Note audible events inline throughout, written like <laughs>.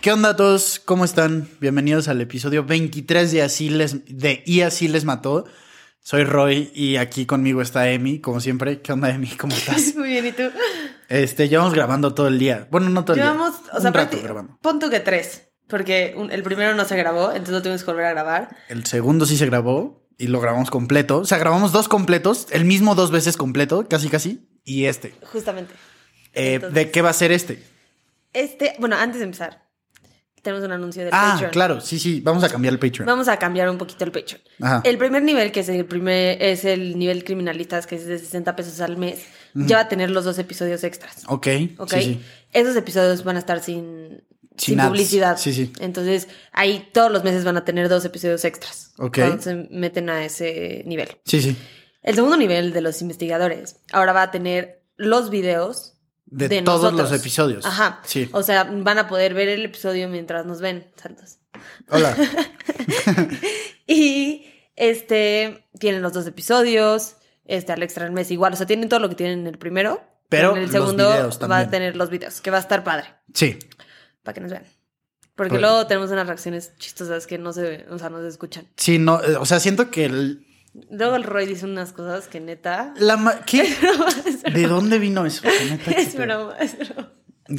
¿Qué onda a todos? ¿Cómo están? Bienvenidos al episodio 23 de Así les, de Y Así les mató. Soy Roy y aquí conmigo está Emi, como siempre. ¿Qué onda, Emi? ¿Cómo <laughs> estás? Muy bien, ¿y tú? Este, llevamos grabando todo el día. Bueno, no todo el Llevamos, día. o sea, un rato grabando. pon tú que tres, porque un- el primero no se grabó, entonces lo tuvimos que volver a grabar. El segundo sí se grabó y lo grabamos completo. O sea, grabamos dos completos, el mismo dos veces completo, casi casi, y este. Justamente. Eh, Entonces- ¿De qué va a ser este? Este, bueno, antes de empezar, tenemos un anuncio del Ah, Patreon. claro, sí, sí. Vamos a cambiar el Patreon. Vamos a cambiar un poquito el Patreon. Ajá. El primer nivel, que es el primer, es el nivel criminalistas, que es de 60 pesos al mes, ya va a tener los dos episodios extras. Ok, ¿Ok? sí, sí. Esos episodios van a estar sin, Sin publicidad. Sí, sí. Entonces, ahí todos los meses van a tener dos episodios extras. Ok. Cuando se meten a ese nivel. Sí, sí. El segundo nivel de los investigadores ahora va a tener los videos De, de, todos nosotros. los episodios. Ajá. Sí. O sea, van a poder ver el episodio mientras nos ven. Santos. Hola. <laughs> Y este tienen los dos episodios. Este al extra del mes igual. O sea, tienen todo lo que tienen en el primero. Pero en el segundo va a tener los videos, que va a estar padre. Sí. Para que nos vean. Porque luego tenemos unas reacciones chistosas que no se, o sea, no se escuchan. Sí, no, eh, o sea, siento que el- Luego el Roy dice unas cosas que neta. la ma- ¿Qué? ¿De dónde vino eso? Neta, <laughs> Es broma, es broma.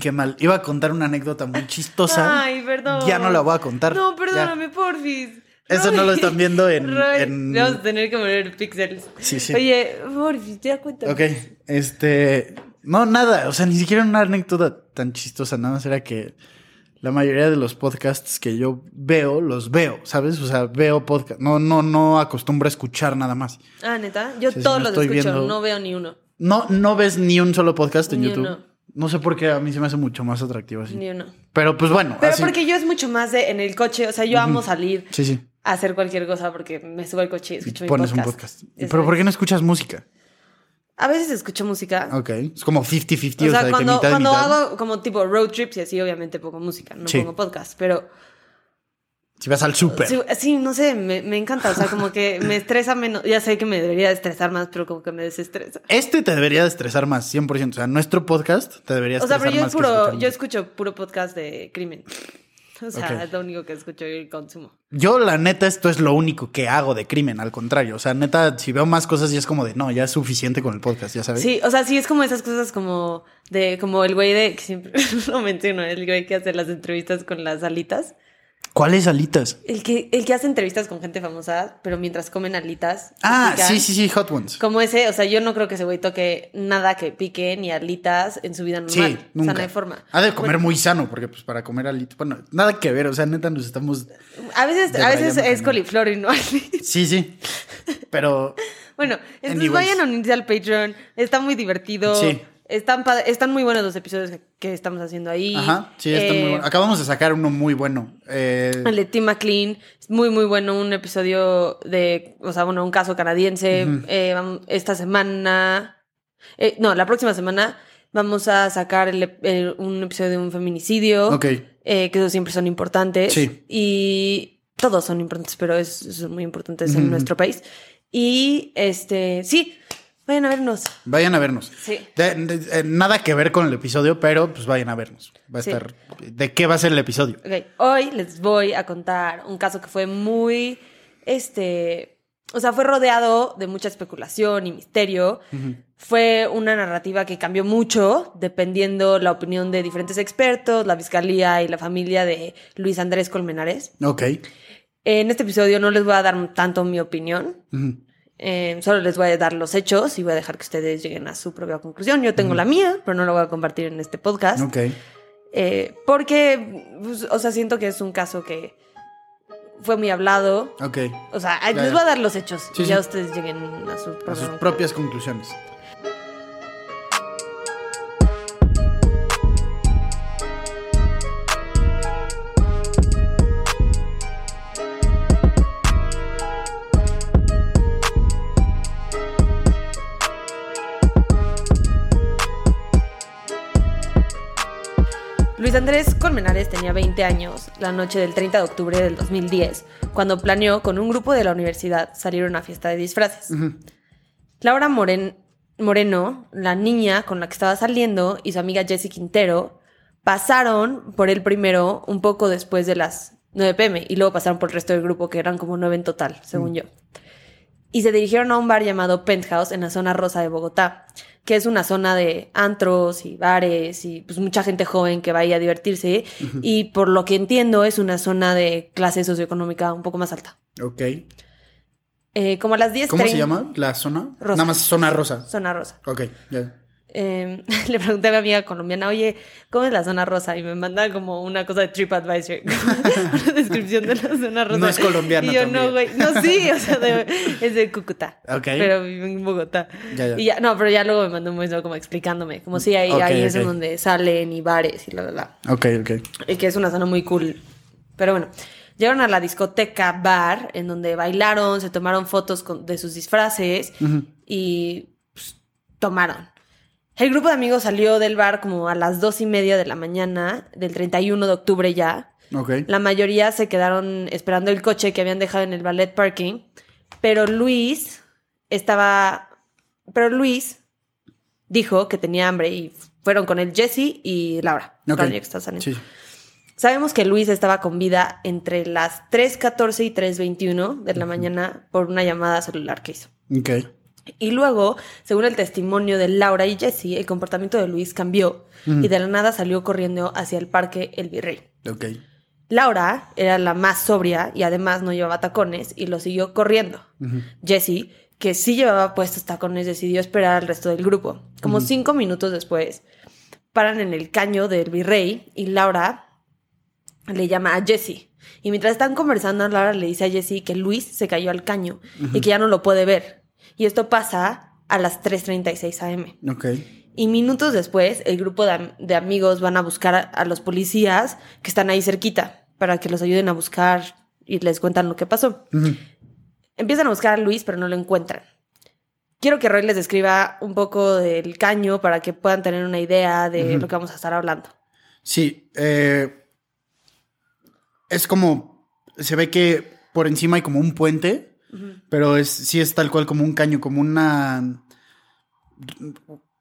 Qué mal. Iba a contar una anécdota muy chistosa. Ay, perdón. Ya no la voy a contar. No, Ya. perdóname, porfis. Eso no lo están viendo en- Roy, en- Vamos a tener que poner pixels. Sí, sí. Oye, porfis, ya cuéntame. Ok, este. No, nada. O sea, ni siquiera una anécdota tan chistosa. Nada más era que la mayoría de los podcasts que yo veo, los veo, ¿sabes? O sea, veo podcast. No, no, no acostumbro a escuchar nada más. Ah, neta. Yo Sí, sí, todos los escucho, viendo- no veo ni uno. No, no ves ni un solo podcast en Ni YouTube. uno. No sé por qué a mí se me hace mucho más atractivo así. Ni uno. Pero pues bueno, Pero así. porque yo es mucho más de en el coche. O sea, yo amo salir Sí, sí. a hacer cualquier cosa porque me subo al coche y Y escucho mi pones podcast. un podcast. Pero ¿por qué no escuchas música? A veces escucho música. Ok. Es como 50-50, O o sea, sea, de cuando, que mitad y cuando mitad. hago como tipo road trips y así, obviamente pongo música, no Sí. pongo podcast. Pero Si vas al súper. sí, sí, no sé, me, me encanta. O sea, como que <laughs> me estresa menos. Ya sé que me debería de estresar más, pero como que me desestresa. Este te debería de estresar más, 100%. O sea, nuestro podcast te debería O sea, estresar pero yo, es más puro, yo escucho puro podcast de crimen. <laughs> O sea, es lo único que escucho y consumo. Yo, la neta, esto es lo único que hago de crimen, al contrario. O sea, neta, si veo más cosas, ya es como de, no, ya es suficiente con el podcast, ya sabes. Sí, o sea, sí es como esas cosas como de, como el güey de, que siempre <laughs> lo menciono, el güey que hace las entrevistas con las alitas. ¿Cuáles alitas? El que, el que hace entrevistas con gente famosa, pero mientras comen alitas. Ah, sí, sí, sí, Hot Ones. Como ese, o sea, yo no creo que ese güey toque nada que pique ni alitas en su vida normal. Sí, O sea, nunca. no hay forma. Ha de comer Bueno, muy sano, porque pues para comer alitas, bueno, nada que ver, o sea, neta nos estamos... a veces, a veces es coliflor y no alitas. Sí, sí, pero <laughs> Bueno, entonces Anyways. vayan a unirse al Patreon. Está muy divertido. Sí. Están, están muy buenos los episodios que, estamos haciendo ahí. Ajá, sí, está Eh, muy bueno. Acabamos de sacar uno muy bueno. Eh, El de Tim McLean, muy, muy bueno. Un episodio de, o sea, bueno, un caso canadiense. Eh, esta semana, eh, no, la próxima semana vamos a sacar el un episodio de un feminicidio. ok, eh, que esos siempre son importantes. Sí. Y todos son importantes, pero es, son muy importantes en nuestro país. Y este, sí, vayan a vernos. vayan a vernos. Sí. De- de- eh, nada que ver con el episodio, pero pues vayan a vernos. Va a Sí. estar... ¿De qué va a ser el episodio? Hoy les voy a contar un caso que fue muy, este, o sea, fue rodeado de mucha especulación y misterio. Fue una narrativa que cambió mucho dependiendo la opinión de diferentes expertos, la fiscalía y la familia de Luis Andrés Colmenares. Ok. En este episodio no les voy a dar tanto mi opinión. Eh, solo les voy a dar los hechos y voy a dejar que ustedes lleguen a su propia conclusión. Yo tengo la mía, pero no la voy a compartir en este podcast. Ok. Eh, porque, pues, o sea, siento que es un caso que fue muy hablado. Ok. O sea, Ya, les voy a dar los hechos Sí, y ya sí. ustedes lleguen a su A sus propia- propias conclusiones. Andrés Colmenares tenía 20 años la noche del 30 de octubre del 2010, cuando planeó con un grupo de la universidad salir a una fiesta de disfraces. Laura Moren- Moreno, la niña con la que estaba saliendo, y su amiga Jessie Quintero, Pasaron por el primero un poco después de las 9 pm y luego pasaron por el resto del grupo, que eran como 9 en total, según yo. Y se dirigieron a un bar llamado Penthouse en la zona rosa de Bogotá, que es una zona de antros y bares y pues mucha gente joven que va ahí a divertirse. Y por lo que entiendo es una zona de clase socioeconómica un poco más alta. Ok. Eh, como a las 10 ¿Cómo se llama la zona? Rosa. Nada más zona rosa. Zona rosa. Ok, ya. Eh, <laughs> le pregunté a mi amiga colombiana, oye, ¿cómo es la zona rosa? Y me manda como una cosa de TripAdvisor, <laughs> una descripción de la zona rosa. No es colombiana Y yo, también. no, güey. No, sí, o sea, de- es de Cúcuta. Ok. Pero vive en Bogotá. Ya, ya. Y ya, no, pero ya luego me mandó un mensaje como explicándome, como si ahí, Ok, ahí es donde salen y bares y la, la, la. Ok, ok. Y que es una zona muy cool. Pero bueno, llegaron a la discoteca bar, en donde bailaron, se tomaron fotos con- de sus disfraces y pues, tomaron. El grupo de amigos salió del bar como a las dos y media de la mañana, del 31 de octubre ya. Ok. La mayoría se quedaron esperando el coche que habían dejado en el ballet parking, pero Luis estaba... Pero Luis dijo que tenía hambre y fueron con él Jesse y Laura. Que está. Sí. Sabemos que Luis estaba con vida entre las 3.14 y 3.21 de la mañana por una llamada celular que hizo. Y luego, según el testimonio de Laura y Jesse, el comportamiento de Luis cambió y de la nada salió corriendo hacia el parque El Virrey. Ok. Laura era la más sobria y además no llevaba tacones y lo siguió corriendo. Jesse, que sí llevaba puestos tacones, decidió esperar al resto del grupo. Como cinco minutos después, paran en el caño del Virrey y Laura le llama a Jesse. Y mientras están conversando, Laura le dice a Jesse que Luis se cayó al caño y que ya no lo puede ver. Y esto pasa a las 3.36 am. Ok. Y minutos después, el grupo de, am- de amigos van a buscar a, a los policías que están ahí cerquita para que los ayuden a buscar y les cuentan lo que pasó. Empiezan a buscar a Luis, pero no lo encuentran. Quiero que Roy les describa un poco del caño para que puedan tener una idea de lo que vamos a estar hablando. Sí. eh, es como. Se ve que por encima hay como un puente. Pero es, sí es tal cual como un caño, como una.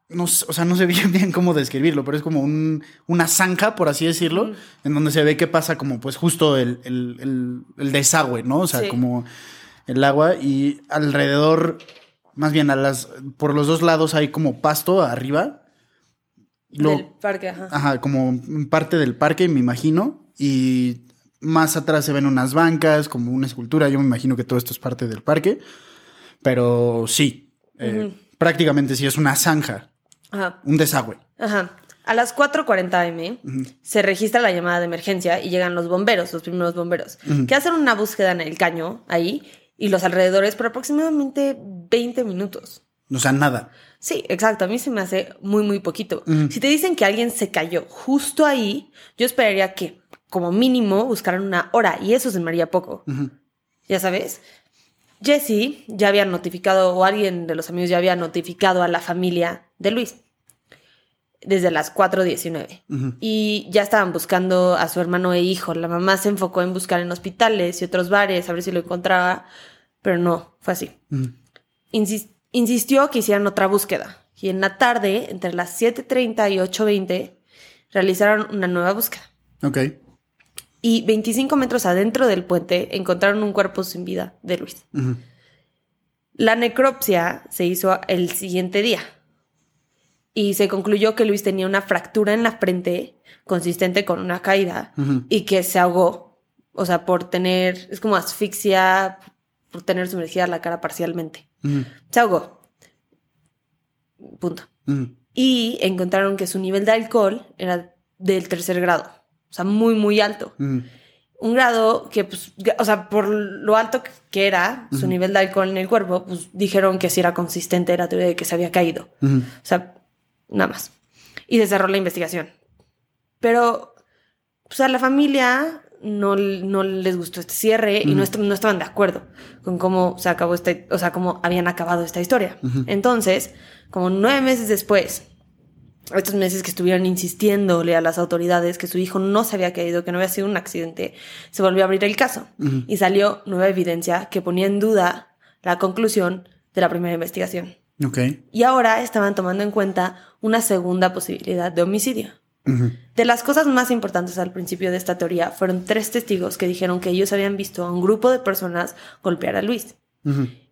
No, o sea, no sé <laughs> bien, bien cómo describirlo, pero es como un, una zanja, por así decirlo, en donde se ve que pasa como pues justo el, el- el- el desagüe, ¿no? O sea, Sí. como el agua y alrededor, más bien a las, por los dos lados hay como pasto arriba. Lo- Del parque, ajá. Ajá, como parte del parque, me imagino. Y más atrás se ven unas bancas, como una escultura. Yo me imagino que todo esto es parte del parque. Pero sí, eh, prácticamente sí es una zanja, Ajá. un desagüe. Ajá. A las 4.40 am se registra la llamada de emergencia y llegan los bomberos, los primeros bomberos, que hacen una búsqueda en el caño ahí y los alrededores por aproximadamente 20 minutos. O sea, nada. Sí, exacto. A mí se me hace muy, muy poquito. Si te dicen que alguien se cayó justo ahí, yo esperaría que, como mínimo, buscaran una hora y eso se me haría poco. Ya sabes. Jesse ya había notificado, o alguien de los amigos ya había notificado a la familia de Luis desde las 4.19. Y ya estaban buscando a su hermano e hijo. La mamá se enfocó en buscar en hospitales y otros bares, a ver si lo encontraba, pero no, fue así. Insis- insistió que hicieran otra búsqueda. Y en la tarde, entre las 7.30 y 8.20, realizaron una nueva búsqueda. Ok. Y 25 metros adentro del puente encontraron un cuerpo sin vida de Luis. La necropsia se hizo el siguiente día. Y se concluyó que Luis tenía una fractura en la frente consistente con una caída y que se ahogó. O sea, por tener, es como asfixia, por tener sumergida la cara parcialmente. Se ahogó. Punto. Y encontraron que su nivel de alcohol era del tercer grado. O sea, muy, muy alto. Ujú. Un grado que, pues, o sea, por lo alto que era su nivel de alcohol en el cuerpo, pues dijeron que si era consistente la teoría de que se había caído. Ujú. O sea, nada más. Y se cerró la investigación. Pero, pues a la familia no, no les gustó este cierre y no, est- no estaban de acuerdo con cómo se acabó esta, o sea, cómo habían acabado esta historia. Entonces, como nueve meses después, estos meses que estuvieron insistiéndole a las autoridades que su hijo no se había caído, que no había sido un accidente, se volvió a abrir el caso y salió nueva evidencia que ponía en duda la conclusión de la primera investigación. Ok. Y ahora estaban tomando en cuenta una segunda posibilidad de homicidio. De las cosas más importantes al principio de esta teoría fueron tres testigos que dijeron que ellos habían visto a un grupo de personas golpear a Luis.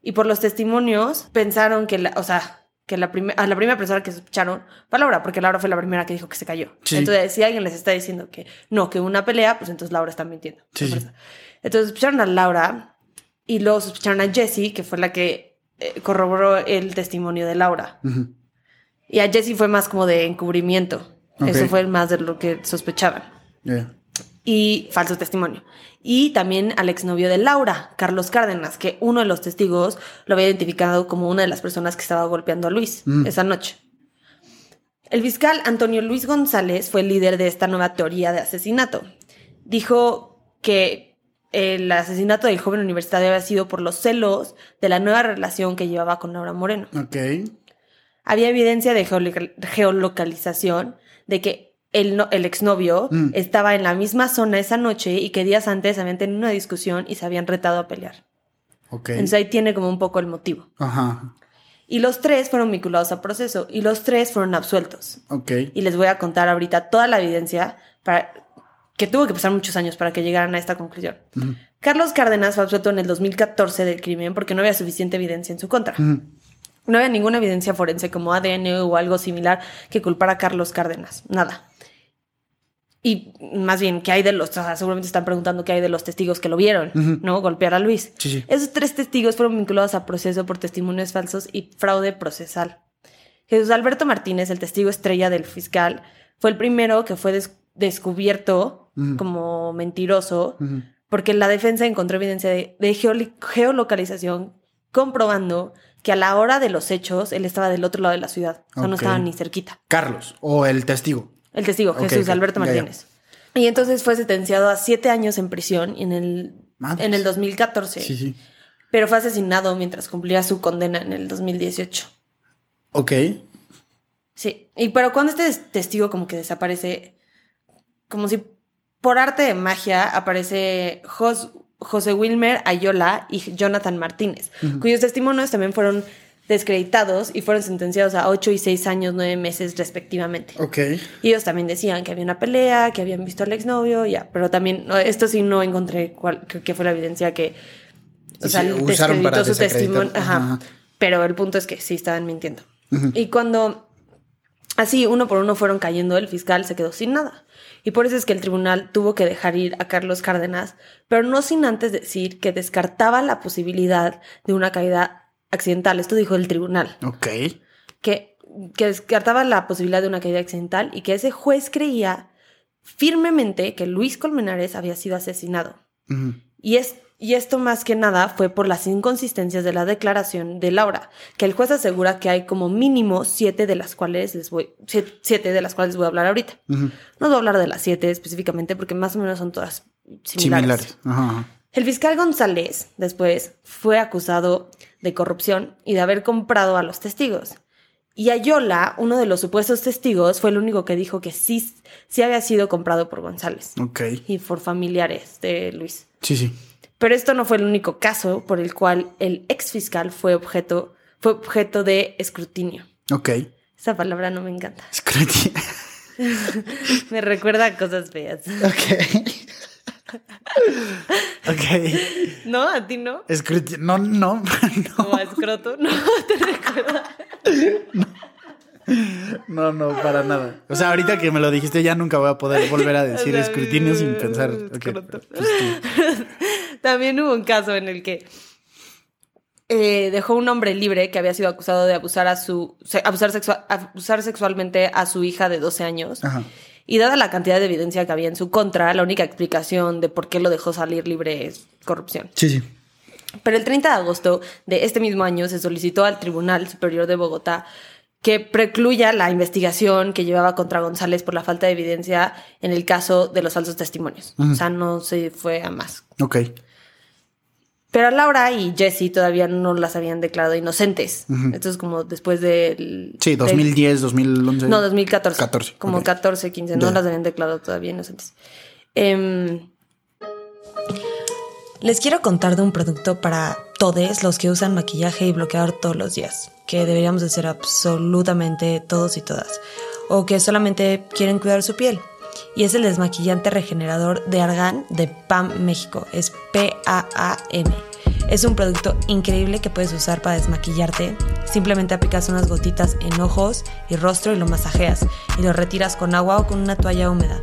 Y por los testimonios pensaron que, la, o sea, que la a la primera persona que sospecharon fue Laura, porque Laura fue la primera que dijo que se cayó. Entonces, si alguien les está diciendo que no, que una pelea, pues entonces Laura está mintiendo. Entonces sospecharon a Laura y luego sospecharon a Jessie, que fue la que eh, corroboró el testimonio de Laura. Y a Jessie fue más como de encubrimiento. Eso fue más de lo que sospechaban. Y falso testimonio. Y también al exnovio de Laura, Carlos Cárdenas, que uno de los testigos lo había identificado como una de las personas que estaba golpeando a Luis mm. esa noche. El fiscal Antonio Luis González fue el líder de esta nueva teoría de asesinato. Dijo que el asesinato del joven universitario había sido por los celos de la nueva relación que llevaba con Laura Moreno. Ok. Había evidencia de geolocalización de que el, el exnovio mm. estaba en la misma zona esa noche y que días antes habían tenido una discusión y se habían retado a pelear. Entonces ahí tiene como un poco el motivo. Ajá. Y los tres fueron vinculados a proceso y los tres fueron absueltos. Ok. Y les voy a contar ahorita toda la evidencia para que tuvo que pasar muchos años para que llegaran a esta conclusión. Carlos Cárdenas fue absuelto en el 2014 del crimen porque no había suficiente evidencia en su contra. No había ninguna evidencia forense como ADN o algo similar que culpara a Carlos Cárdenas. Nada. Y más bien, ¿qué hay de los? seguramente están preguntando qué hay de los testigos que lo vieron, ¿no? Golpear a Luis. Esos tres testigos fueron vinculados a proceso por testimonios falsos y fraude procesal. Jesús Alberto Martínez, el testigo estrella del fiscal, fue el primero que fue descubierto como mentiroso porque la defensa encontró evidencia de geolocalización comprobando que a la hora de los hechos él estaba del otro lado de la ciudad. O sea, no estaba ni cerquita. Carlos, o el testigo. El testigo, Jesús Alberto Martínez. Y entonces fue sentenciado a siete años en prisión en el, en el 2014. Sí, sí. Pero fue asesinado mientras cumplía su condena en el 2018. Ok. Sí. Y pero cuando este testigo como que desaparece, como si por arte de magia aparece Jos José Wilmer Ayola y Jonathan Martínez, cuyos testimonios también fueron descreditados y fueron sentenciados a 8 y 6 años, 9 meses respectivamente. Ok. Y ellos también decían que había una pelea, que habían visto al exnovio, ya, pero también, esto sí no encontré cuál, que fue la evidencia que, o sea, descreditó su testimonio. Ajá. Pero el punto es que sí estaban mintiendo. Y cuando así uno por uno fueron cayendo, el fiscal se quedó sin nada. Y por eso es que el tribunal tuvo que dejar ir a Carlos Cárdenas, pero no sin antes decir que descartaba la posibilidad de una caída accidental. Esto dijo el tribunal. Ok. Que, que descartaba la posibilidad de una caída accidental y que ese juez creía firmemente que Luis Colmenares había sido asesinado. Y es y esto más que nada fue por las inconsistencias de la declaración de Laura, que el juez asegura que hay como mínimo siete de las cuales les voy, siete de las cuales voy a hablar ahorita. No voy a hablar de las siete específicamente porque más o menos son todas similares. El fiscal González después fue acusado de corrupción y de haber comprado a los testigos. Y Ayola, uno de los supuestos testigos, fue el único que dijo que sí, sí había sido comprado por González. Ok. Y por familiares de Luis. Sí, sí. Pero esto no fue el único caso por el cual el ex fiscal fue objeto, fue objeto de escrutinio. Ok. Esa palabra no me encanta. Escrutinio. <laughs> <laughs> me recuerda a cosas feas. Ok. Ok. ¿No? ¿A ti no? No, no. <laughs> no. ¿O a escroto? No, te recuerda. No. No, no, para nada. O sea, ahorita que me lo dijiste, ya nunca voy a poder volver a decir escrutinio sin pensar. Okay, también hubo un caso en el que eh, dejó un hombre libre que había sido acusado de abusar a su abusar, abusar sexualmente a su hija de 12 años. Y dada la cantidad de evidencia que había en su contra, la única explicación de por qué lo dejó salir libre es corrupción. Sí, sí. Pero el 30 de agosto de este mismo año se solicitó al Tribunal Superior de Bogotá que precluya la investigación que llevaba contra González por la falta de evidencia en el caso de los falsos testimonios. O sea, no se fue a más. Ok. Pero Laura y Jesse todavía no las habían declarado inocentes. Esto es como después del... Sí, 2010, 2011. No, 2014. 14. Como 14, 15. No las habían declarado todavía inocentes. Em, les quiero contar de un producto para todos los que usan maquillaje y bloqueador todos los días, que deberíamos de ser absolutamente todos y todas. o que solamente quieren cuidar su piel. Y es el desmaquillante regenerador de Argan de PAM México. Es P-A-A-M. Es un producto increíble que puedes usar para desmaquillarte. Simplemente aplicas unas gotitas en ojos y rostro y lo masajeas y lo retiras con agua o con una toalla húmeda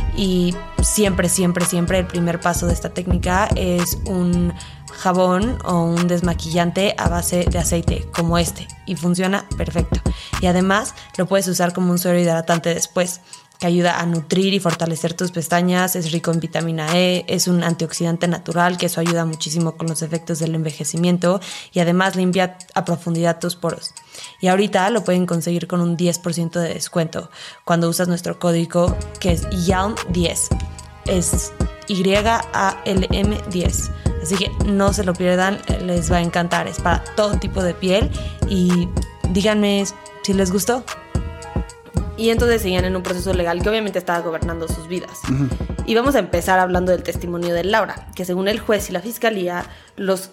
Y siempre, siempre, siempre el primer paso de esta técnica es un jabón o un desmaquillante a base de aceite como este y funciona perfecto. Y además lo puedes usar como un suero hidratante después que ayuda a nutrir y fortalecer tus pestañas, es rico en vitamina E, es un antioxidante natural, que eso ayuda muchísimo con los efectos del envejecimiento y además limpia a profundidad tus poros. Y ahorita lo pueden conseguir con un 10% de descuento cuando usas nuestro código que es YALM10. Es Y-A-L-M 10. Así que no se lo pierdan, les va a encantar. Es para todo tipo de piel y díganme si les gustó. Y entonces seguían en un proceso legal que obviamente estaba gobernando sus vidas. Y vamos a empezar hablando del testimonio de Laura, que según el juez y la fiscalía, los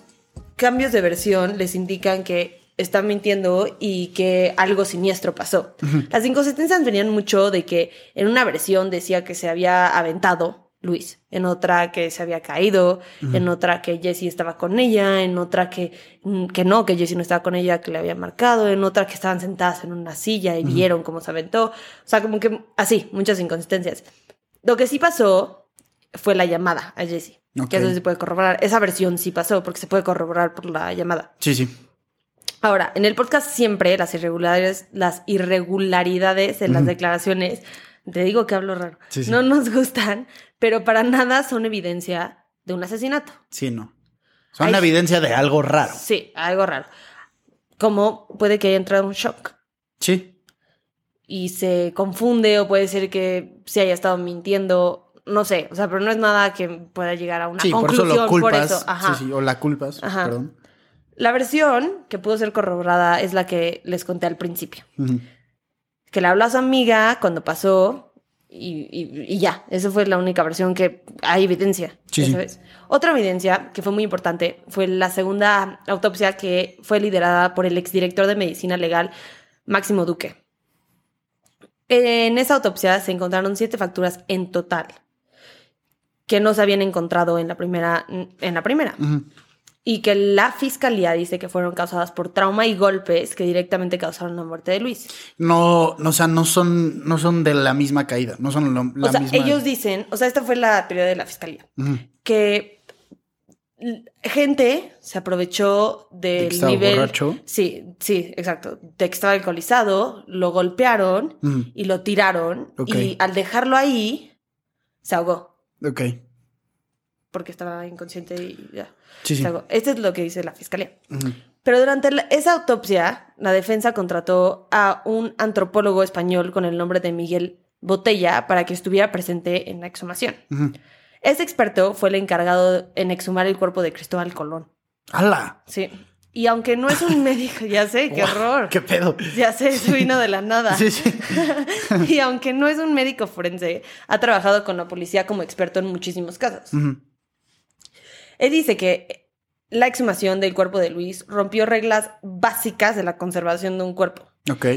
cambios de versión les indican que están mintiendo y que algo siniestro pasó. Las inconsistencias venían mucho de que en una versión decía que se había aventado Luis, en otra que se había caído, en otra que Jessie estaba con ella, en otra que, mm, que no, que Jessie no estaba con ella, que le había marcado, en otra que estaban sentadas en una silla y vieron cómo se aventó. O sea, como que así, muchas inconsistencias. Lo que sí pasó fue la llamada a Jessie. Que eso se puede corroborar. Esa versión sí pasó porque se puede corroborar por la llamada. Sí, sí. Ahora, en el podcast siempre las irregularidades, las irregularidades en las declaraciones te digo que hablo raro, no nos gustan, pero para nada son evidencia de un asesinato. Sí, no. Son evidencia de algo raro. Sí, algo raro. Como puede que haya entrado un shock. Sí. Y se confunde o puede ser que se haya estado mintiendo, no sé, o sea, pero no es nada que pueda llegar a una sí, conclusión. Por eso lo culpas. Sí, sí, o la culpas, perdón. La versión que pudo ser corroborada es la que les conté al principio que le habló a su amiga cuando pasó y, ya, esa fue la única versión que hay evidencia. Sí, Otra evidencia que fue muy importante fue la segunda autopsia que fue liderada por el exdirector de medicina legal Máximo Duque. En esa autopsia se encontraron siete facturas en total que no se habían encontrado en la primera. En la primera y que la fiscalía dice que fueron causadas por trauma y golpes que directamente causaron la muerte de Luis. No, o sea, no son, no son de la misma caída, no son la o sea, misma. Ellos dicen, o sea, esta fue la teoría de la fiscalía, que gente se aprovechó del ¿De nivel. Borracho? Sí, sí, exacto. De que estaba alcoholizado, lo golpearon y lo tiraron. Y al dejarlo ahí, se ahogó. Ok porque estaba inconsciente y ya. Sí, Esto es lo que dice la fiscalía. Pero durante esa autopsia, la defensa contrató a un antropólogo español con el nombre de Miguel Botella para que estuviera presente en la exhumación. Ese experto fue el encargado en exhumar el cuerpo de Cristóbal Colón. ¡Hala! Sí. Y aunque no es un <laughs> médico, ya sé, qué horror. ¡Qué pedo! Ya sé, eso vino de la nada. Sí, sí. <laughs> y aunque no es un médico forense, ha trabajado con la policía como experto en muchísimos casos. Él dice que la exhumación del cuerpo de Luis rompió reglas básicas de la conservación de un cuerpo.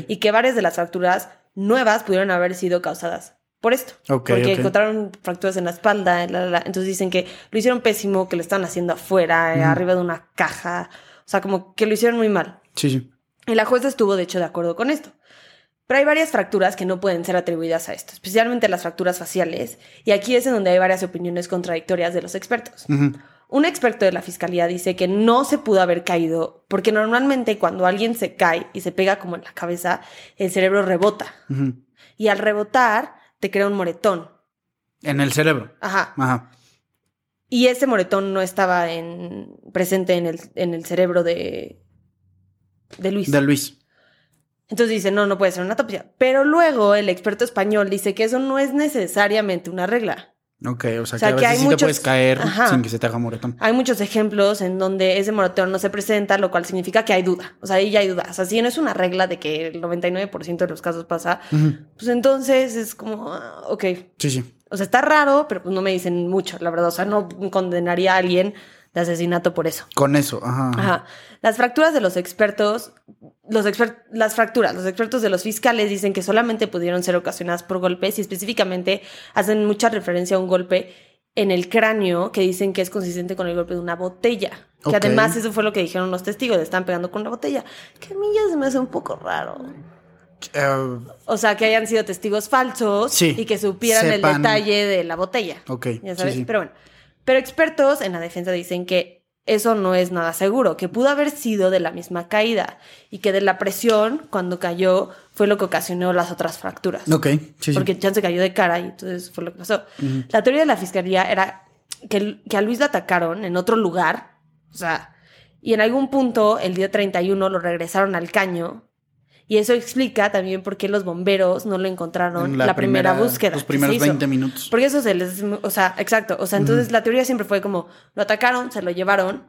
Y que varias de las fracturas nuevas pudieron haber sido causadas por esto. porque encontraron fracturas en la espalda. Entonces dicen que lo hicieron pésimo, que lo estaban haciendo afuera, eh, arriba de una caja. O sea, como que lo hicieron muy mal. Sí, sí. Y la jueza estuvo, de hecho, de acuerdo con esto. Pero hay varias fracturas que no pueden ser atribuidas a esto, especialmente las fracturas faciales. Y aquí es en donde hay varias opiniones contradictorias de los expertos. Un experto de la fiscalía dice que no se pudo haber caído porque normalmente cuando alguien se cae y se pega como en la cabeza, el cerebro rebota. Y al rebotar te crea un moretón. En el cerebro. Ajá. Ajá. Y ese moretón no estaba en, presente en el, en el cerebro de, de Luis. De Luis. Entonces dice, no, no puede ser una autopsia. Pero luego el experto español dice que eso no es necesariamente una regla. Ok, o sea, O sea, que a que veces hay sí muchos- te puedes caer Ajá. sin que se te haga moretón. Hay muchos ejemplos en donde ese moretón no se presenta, lo cual significa que hay duda. O sea, ahí ya hay duda. O sea, si no es una regla de que el 99% de los casos pasa, pues entonces es como, ah, ok. Sí, sí. O sea, está raro, pero pues no me dicen mucho, la verdad. O sea, no condenaría a alguien de asesinato por eso. Con eso, ajá. Ajá. Las fracturas de los expertos, los exper- las fracturas, los expertos de los fiscales dicen que solamente pudieron ser ocasionadas por golpes y específicamente hacen mucha referencia a un golpe en el cráneo que dicen que es consistente con el golpe de una botella. Que Ok. además eso fue lo que dijeron los testigos, le están pegando con una botella. Que a mí ya se me hace un poco raro. Eh, O sea, que hayan sido testigos falsos Sí. y que supieran Sepan- el detalle de la botella. ok. Ya sí, sabes, sí. pero bueno. Pero expertos en la defensa dicen que eso no es nada seguro, que pudo haber sido de la misma caída y que de la presión cuando cayó fue lo que ocasionó las otras fracturas. Ok, sí, sí. Porque Chance cayó de cara y entonces fue lo que pasó. La teoría de la fiscalía era que, que a Luis le atacaron en otro lugar, o sea, y en algún punto, el día 31, lo regresaron al caño. Y eso explica también por qué los bomberos no lo encontraron En la, primera, búsqueda. Los primeros se hizo. 20 minutos. Porque eso se les. O sea, exacto. O sea, entonces la teoría siempre fue como: lo atacaron, se lo llevaron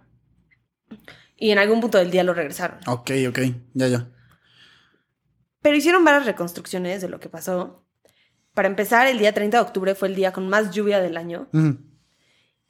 y en algún punto del día lo regresaron. Ok, ok. Ya, ya. Pero hicieron varias reconstrucciones de lo que pasó. Para empezar, el día 30 de octubre fue el día con más lluvia del año Ujú.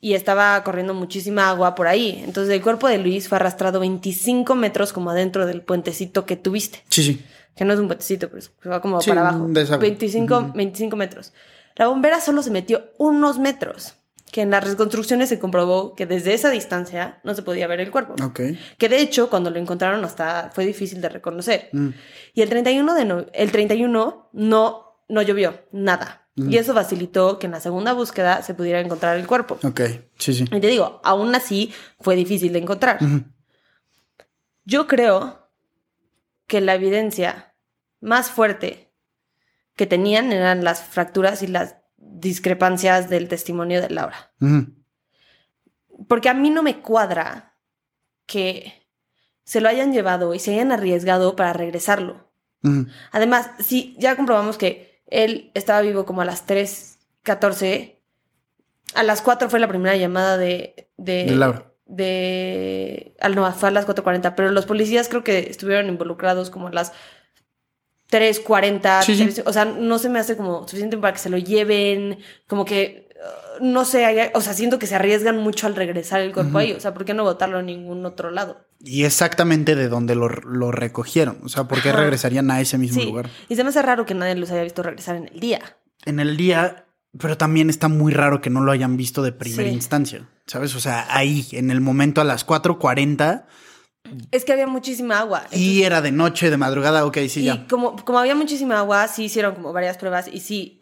Y estaba corriendo muchísima agua por ahí. Entonces el cuerpo de Luis fue arrastrado 25 metros como adentro del puentecito que tuviste. Sí, sí. Que no es un puentecito, pero va como Sí, para abajo. un desagüe. 25, 25 metros. La bombera solo se metió unos metros. Que en las reconstrucciones se comprobó que desde esa distancia no se podía ver el cuerpo. Ok. Que de hecho, cuando lo encontraron, hasta fue difícil de reconocer. Mm. Y el 31, de no- el 31 no, no llovió nada. Y eso facilitó que en la segunda búsqueda se pudiera encontrar el cuerpo. Ok, sí, sí. Y te digo, aún así fue difícil de encontrar. Yo creo que la evidencia más fuerte que tenían eran las fracturas y las discrepancias del testimonio de Laura. Porque a mí no me cuadra que se lo hayan llevado y se hayan arriesgado para regresarlo. Además, sí, ya comprobamos que él estaba vivo como a las 3.14. A las 4 fue la primera llamada de... De, De Laura. De... ah, no, fue a las 4.40, pero los policías creo que estuvieron involucrados como a las 3.40. Sí, sí. O sea, no se me hace como suficiente para que se lo lleven, como que... uh, No sé, o sea, siento que se arriesgan mucho al regresar el cuerpo ahí. O sea, ¿por qué no botarlo a ningún otro lado? Y exactamente de donde lo, lo recogieron. O sea, ¿por qué Ajá. regresarían a ese mismo Sí, lugar? y se me hace raro que nadie los haya visto regresar en el día. En el día, pero también está muy raro que no lo hayan visto de primera Sí. instancia. ¿Sabes? O sea, ahí, en el momento a las 4.40 Es que había muchísima agua. y era de noche, de madrugada, ok, sí, y ya. como, como había muchísima agua, sí hicieron como varias pruebas y sí,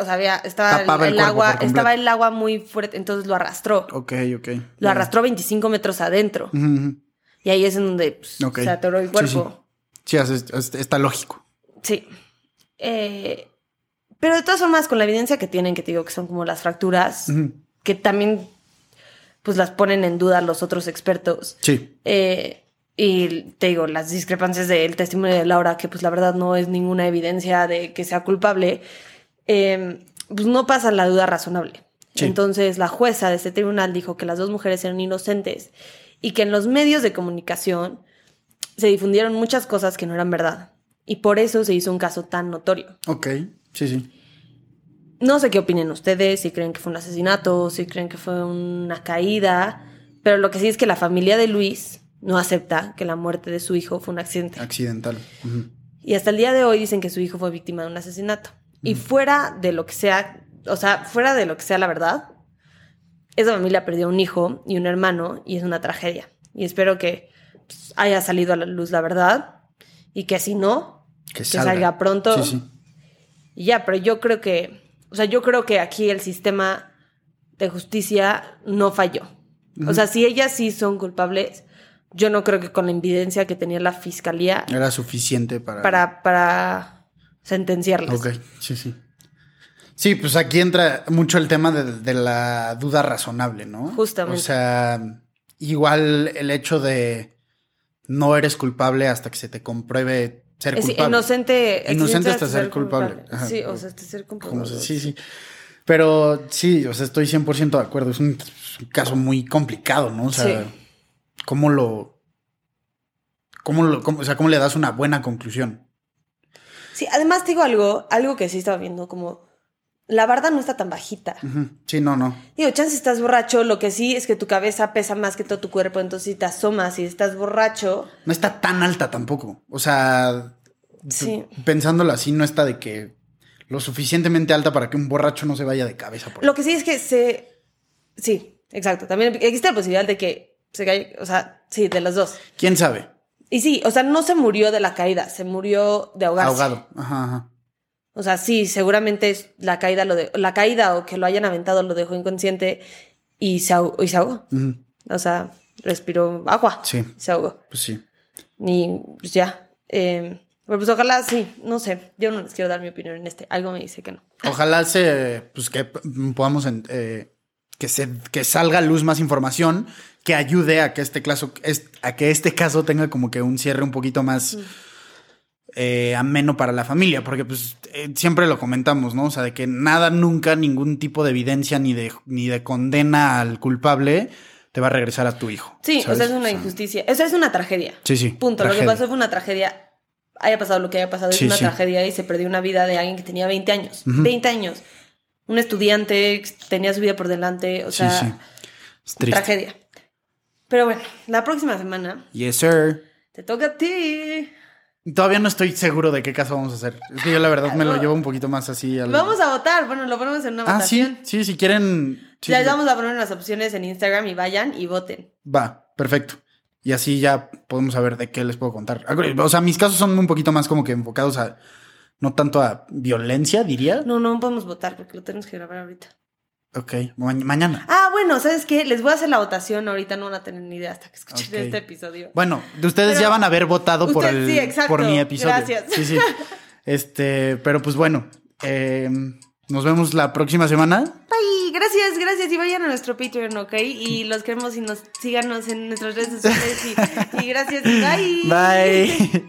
o sea, había, estaba el, Tapaba el el cuerpo agua, estaba el agua muy fuerte, entonces lo arrastró. Ok, ok. Lo arrastró 25 metros adentro. Y ahí es en donde pues, Ok. se atoró el Sí, cuerpo. Sí, es- es- está lógico. Sí. Eh, pero de todas formas, con la evidencia que tienen, que te digo que son como las fracturas, que también pues las ponen en duda los otros expertos. Sí. Eh, y te digo, las discrepancias del testimonio de Laura, que pues la verdad no es ninguna evidencia de que sea culpable, eh, pues no pasa la duda razonable. Sí. Entonces la jueza de este tribunal dijo que las dos mujeres eran inocentes y que en los medios de comunicación se difundieron muchas cosas que no eran verdad. Y por eso se hizo un caso tan notorio. Ok. Sí, sí. No sé qué opinen ustedes, si creen que fue un asesinato, si creen que fue una caída, pero lo que sí es que la familia de Luis no acepta que la muerte de su hijo fue un accidente. Accidental. Y hasta el día de hoy dicen que su hijo fue víctima de un asesinato. Y fuera de lo que sea, o sea, fuera de lo que sea la verdad, esa familia perdió un hijo y un hermano y es una tragedia. Y espero que pues, haya salido a la luz la verdad y que si no, Que que salga. salga pronto. Sí, sí. Y ya, pero yo creo que, o sea, yo creo que aquí el sistema de justicia no falló. O sea, si ellas sí son culpables, yo no creo que con la evidencia que tenía la fiscalía Era suficiente para. para, para sentenciarlas. Ok, sí, sí. Sí, pues aquí entra mucho el tema de, de la duda razonable, ¿no? Justamente. O sea, igual el hecho de no eres culpable hasta que se te compruebe ser Es culpable. inocente. Inocente hasta hasta ser culpable. Ajá. Sí, o sea, hasta ser culpable. sí, sí. Pero sí, o sea, estoy 100% de acuerdo. Es un, es un caso muy complicado, ¿no? O sea, Sí. ¿cómo lo. ¿Cómo lo. cómo- o sea, ¿cómo le das una buena conclusión? Sí, además te digo algo, algo que sí estaba viendo, como la barda no está tan bajita. Sí, no, no. Digo, chance si estás borracho, lo que sí es que tu cabeza pesa más que todo tu cuerpo, entonces si te asomas y estás borracho, No está tan alta tampoco. O sea, Sí. pensándolo así, no está de que lo suficientemente alta para que un borracho no se vaya de cabeza. Por lo que sí es que se... Sí, exacto. También existe la posibilidad de que se caiga, o sea, sí, de las dos. ¿Quién sabe? Y sí, o sea, no se murió de la caída, se murió de ahogarse. Ahogado. Ajá, ajá. O sea, sí, seguramente la caída lo de, la caída o que lo hayan aventado lo dejó inconsciente y se ahogó. Y se ahogó. Ujú. O sea, respiró agua. Sí, Se ahogó. pues sí. Y pues ya. Eh, pero pues ojalá, sí, no sé. Yo no les quiero dar mi opinión en este. Algo me dice que no. Ojalá se, pues que podamos, en- eh, que se, que salga a luz más información que ayude a que este caso, a que este caso tenga como que un cierre un poquito más eh, ameno para la familia, porque pues eh, siempre lo comentamos, ¿no? O sea, de que nada, nunca, ningún tipo de evidencia ni de, ni de condena al culpable te va a regresar a tu hijo. Sí, ¿sabes? o sea, es una O sea, injusticia. Es una tragedia. Sí, sí. Punto. Lo que pasó fue una tragedia. Haya pasado lo que haya pasado, Sí, es una sí. tragedia y se perdió una vida de alguien que tenía 20 años. 20 años. Un estudiante tenía su vida por delante. O Sí, sea, sí. Es triste. tragedia. Pero bueno, la próxima semana Yes, sir. te toca a ti. Todavía no estoy seguro de qué caso vamos a hacer. Es que yo la verdad me lo llevo un poquito más así al... Vamos a votar. Bueno, lo ponemos en una Ah, sí, votación. sí, si quieren... sí, Les sí. vamos a poner las opciones en Instagram y vayan y voten. Va, perfecto. Y así ya podemos saber de qué les puedo contar. O sea, mis casos son un poquito más como que enfocados a... No tanto a violencia, diría. No, no podemos votar porque lo tenemos que grabar ahorita. Ok, ma- mañana. Ah, bueno, ¿sabes qué? Les voy a hacer la votación ahorita, no van a tener ni idea hasta que escuchen este episodio. Bueno, de ustedes Pero- ya van a haber votado por el sí, exacto. por mi episodio. Gracias. Sí, sí. <laughs> Este, pero pues bueno, eh, nos vemos la próxima semana. Bye, gracias, gracias. Y vayan a nuestro Patreon, ¿ok? Y los queremos y nos síganos en nuestras redes sociales. Y, y gracias. <laughs> Bye. Bye.